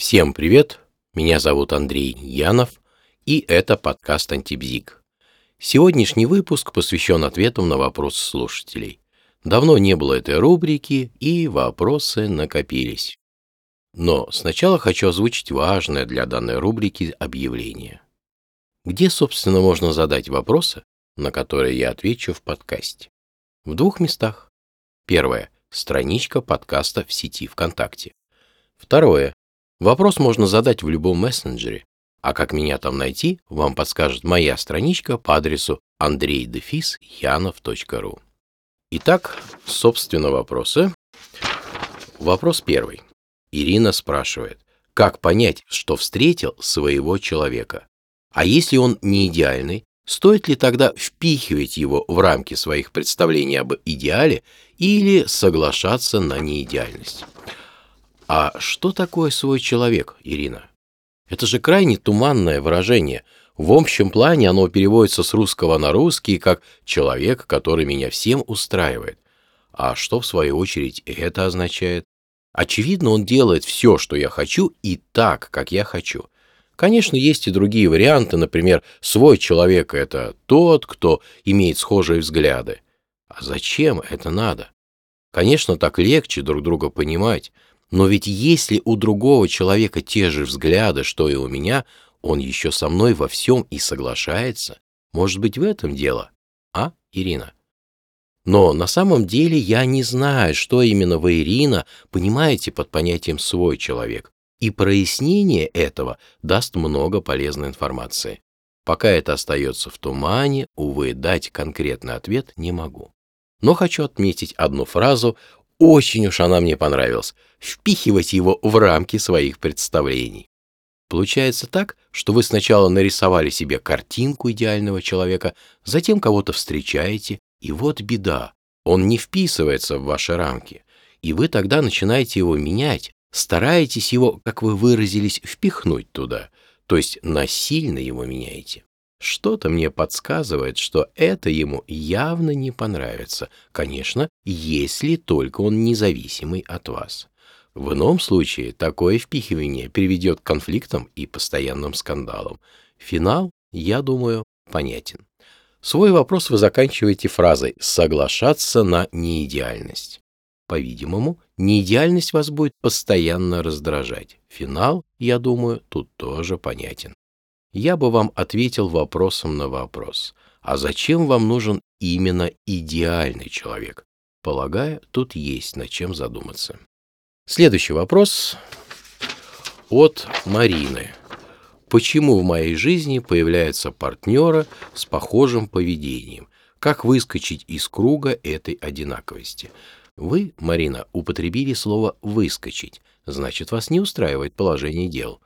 Всем привет! Меня зовут Андрей Янов, и это подкаст «Антибзик». Сегодняшний выпуск посвящен ответам на вопросы слушателей. Давно не было этой рубрики, и вопросы накопились. Но сначала хочу озвучить важное для данной рубрики объявление. Где, собственно, можно задать вопросы, на которые я отвечу в подкасте? В двух местах. Первое – страничка подкаста в сети ВКонтакте. Второе Вопрос можно задать в любом мессенджере, а как меня там найти, вам подскажет моя страничка по адресу andreydefisyanov.ru. Итак, собственно, вопросы. Вопрос первый. Ирина спрашивает, как понять, что встретил своего человека? А если он не идеальный, стоит ли тогда впихивать его в рамки своих представлений об идеале или соглашаться на неидеальность? А что такое свой человек, Ирина? Это же крайне туманное выражение. В общем плане оно переводится с русского на русский как «человек, который меня всем устраивает». А что, в свою очередь, это означает? Очевидно, он делает все, что я хочу, и так, как я хочу. Конечно, есть и другие варианты, например, свой человек – это тот, кто имеет схожие взгляды. А зачем это надо? Конечно, так легче друг друга понимать, но ведь если у другого человека те же взгляды, что и у меня, он еще со мной во всем и соглашается. Может быть, в этом дело, а, Ирина? Но на самом деле я не знаю, что именно вы, Ирина, понимаете под понятием «свой человек», и прояснение этого даст много полезной информации. Пока это остается в тумане, увы, дать конкретный ответ не могу. Но хочу отметить одну фразу, очень уж она мне понравилась, впихивать его в рамки своих представлений. Получается так, что вы сначала нарисовали себе картинку идеального человека, затем кого-то встречаете, и вот беда, он не вписывается в ваши рамки, и вы тогда начинаете его менять, стараетесь его, как вы выразились, впихнуть туда, то есть насильно его меняете. Что-то мне подсказывает, что это ему явно не понравится. Конечно, если только он независимый от вас. В ином случае такое впихивание приведет к конфликтам и постоянным скандалам. Финал, я думаю, понятен. Свой вопрос вы заканчиваете фразой «соглашаться на неидеальность». По-видимому, неидеальность вас будет постоянно раздражать. Финал, я думаю, тут тоже понятен я бы вам ответил вопросом на вопрос. А зачем вам нужен именно идеальный человек? Полагаю, тут есть над чем задуматься. Следующий вопрос от Марины. Почему в моей жизни появляются партнеры с похожим поведением? Как выскочить из круга этой одинаковости? Вы, Марина, употребили слово «выскочить», значит, вас не устраивает положение дел.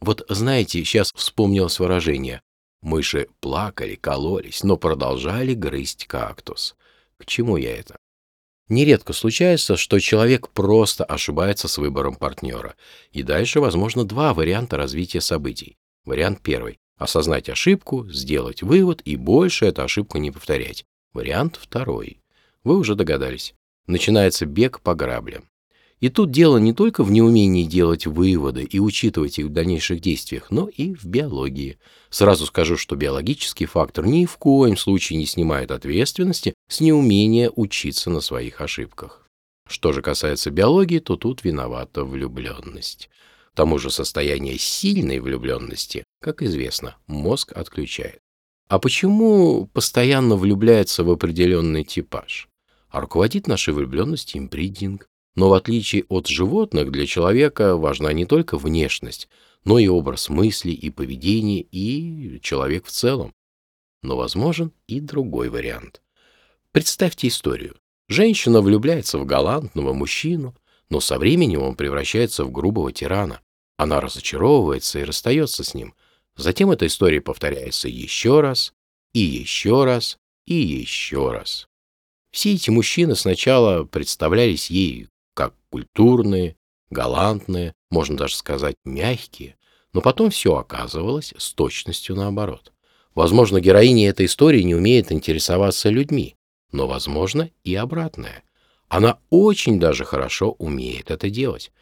Вот знаете, сейчас вспомнилось выражение. Мыши плакали, кололись, но продолжали грызть кактус. К чему я это? Нередко случается, что человек просто ошибается с выбором партнера. И дальше, возможно, два варианта развития событий. Вариант первый – осознать ошибку, сделать вывод и больше эту ошибку не повторять. Вариант второй. Вы уже догадались. Начинается бег по граблям. И тут дело не только в неумении делать выводы и учитывать их в дальнейших действиях, но и в биологии. Сразу скажу, что биологический фактор ни в коем случае не снимает ответственности с неумения учиться на своих ошибках. Что же касается биологии, то тут виновата влюбленность. К тому же состояние сильной влюбленности, как известно, мозг отключает. А почему постоянно влюбляется в определенный типаж? А руководит нашей влюбленностью импридинг. Но в отличие от животных, для человека важна не только внешность, но и образ мысли и поведения, и человек в целом. Но возможен и другой вариант. Представьте историю. Женщина влюбляется в галантного мужчину, но со временем он превращается в грубого тирана. Она разочаровывается и расстается с ним. Затем эта история повторяется еще раз, и еще раз, и еще раз. Все эти мужчины сначала представлялись ей как культурные, галантные, можно даже сказать мягкие, но потом все оказывалось с точностью наоборот. Возможно, героиня этой истории не умеет интересоваться людьми, но, возможно, и обратное. Она очень даже хорошо умеет это делать.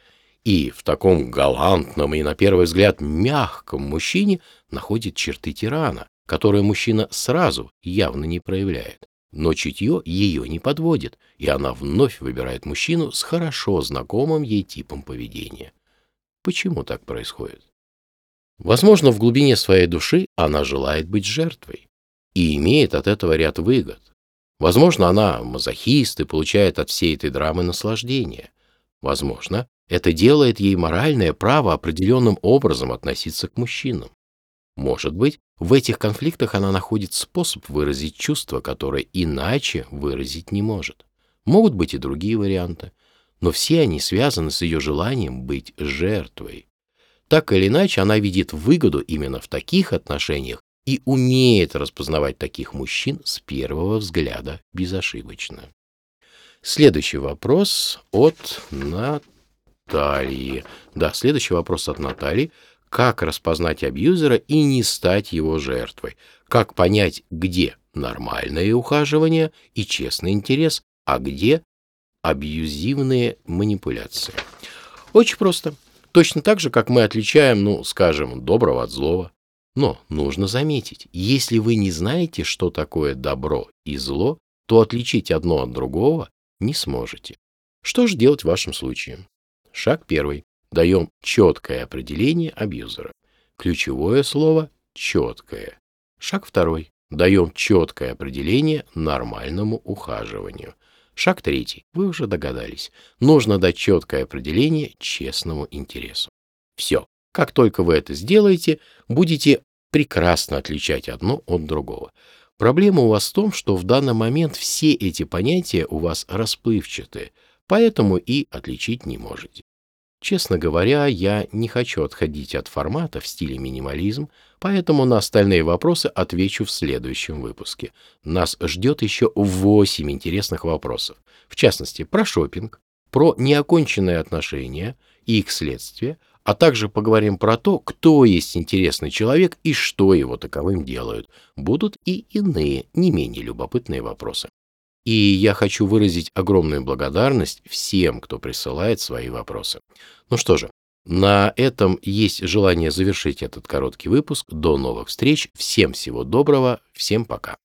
и в таком галантном и, на первый взгляд, мягком мужчине находит черты тирана, которые мужчина сразу явно не проявляет. Но чутье ее не подводит, и она вновь выбирает мужчину с хорошо знакомым ей типом поведения. Почему так происходит? Возможно, в глубине своей души она желает быть жертвой и имеет от этого ряд выгод. Возможно, она мазохист и получает от всей этой драмы наслаждение. Возможно, это делает ей моральное право определенным образом относиться к мужчинам. Может быть, в этих конфликтах она находит способ выразить чувства, которые иначе выразить не может. Могут быть и другие варианты, но все они связаны с ее желанием быть жертвой. Так или иначе, она видит выгоду именно в таких отношениях и умеет распознавать таких мужчин с первого взгляда безошибочно. Следующий вопрос от Натальи. Да, следующий вопрос от Натальи. Как распознать абьюзера и не стать его жертвой? Как понять, где нормальное ухаживание и честный интерес, а где абьюзивные манипуляции? Очень просто. Точно так же, как мы отличаем, ну, скажем, доброго от злого. Но нужно заметить, если вы не знаете, что такое добро и зло, то отличить одно от другого не сможете. Что же делать в вашем случае? Шаг первый. Даем четкое определение абьюзера. Ключевое слово «четкое». Шаг второй. Даем четкое определение нормальному ухаживанию. Шаг третий. Вы уже догадались. Нужно дать четкое определение честному интересу. Все. Как только вы это сделаете, будете прекрасно отличать одно от другого. Проблема у вас в том, что в данный момент все эти понятия у вас расплывчаты, поэтому и отличить не можете. Честно говоря, я не хочу отходить от формата в стиле минимализм, поэтому на остальные вопросы отвечу в следующем выпуске. Нас ждет еще 8 интересных вопросов. В частности, про шопинг, про неоконченные отношения и их следствия, а также поговорим про то, кто есть интересный человек и что его таковым делают. Будут и иные, не менее любопытные вопросы. И я хочу выразить огромную благодарность всем, кто присылает свои вопросы. Ну что же, на этом есть желание завершить этот короткий выпуск. До новых встреч. Всем всего доброго. Всем пока.